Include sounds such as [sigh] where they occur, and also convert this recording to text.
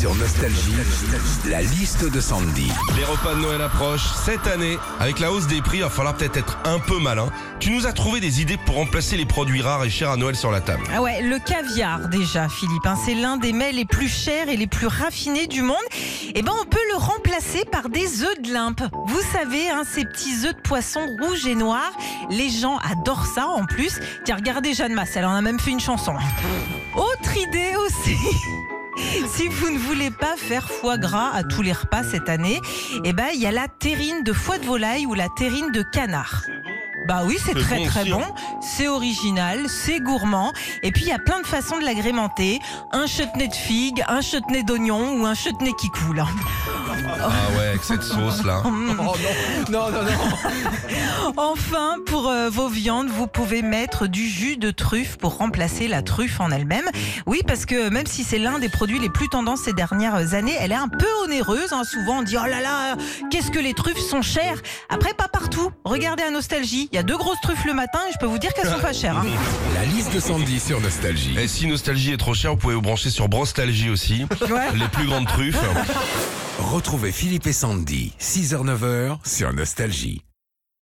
Sur Nostalgie, la liste de Sandy. Les repas de Noël approchent. Cette année, avec la hausse des prix, il va falloir peut-être être un peu malin. Tu nous as trouvé des idées pour remplacer les produits rares et chers à Noël sur la table. Ah ouais, le caviar déjà, Philippe. hein, c'est l'un des mets les plus chers et les plus raffinés du monde. Et ben, on peut le remplacer par des œufs de limpe. Vous savez, hein, ces petits œufs de poisson rouges et noirs. Les gens adorent ça en plus. Tiens, regardez Jeanne Masse, elle en a même fait une chanson. Autre idée aussi. [laughs] [laughs] Si vous ne voulez pas faire foie gras à tous les repas cette année, eh ben il y a la terrine de foie de volaille ou la terrine de canard. Bah oui, c'est très bon très aussi, hein. bon, c'est original, c'est gourmand, et puis il y a plein de façons de l'agrémenter. Un chutney de figue, un chutney d'oignon ou un chutney qui coule. Ah ouais, avec cette sauce là. Oh non, non, non, non. [laughs] Enfin, pour euh, vos viandes, vous pouvez mettre du jus de truffe pour remplacer la truffe en elle-même. Oui, parce que même si c'est l'un des produits les plus tendances ces dernières années, elle est un peu onéreuse. hein. Souvent, on dit oh là là, qu'est-ce que les truffes sont chères. Après, pas partout. Regardez à Nostalgie, il y a deux grosses truffes le matin et je peux vous dire qu'elles sont pas chères. hein. [laughs] La liste de Sandy sur Nostalgie. Et si Nostalgie est trop cher, vous pouvez vous brancher sur Brostalgie aussi. Ouais. Les plus grandes truffes. Retrouvez Philippe et Sandy, 6h-9h sur Nostalgie.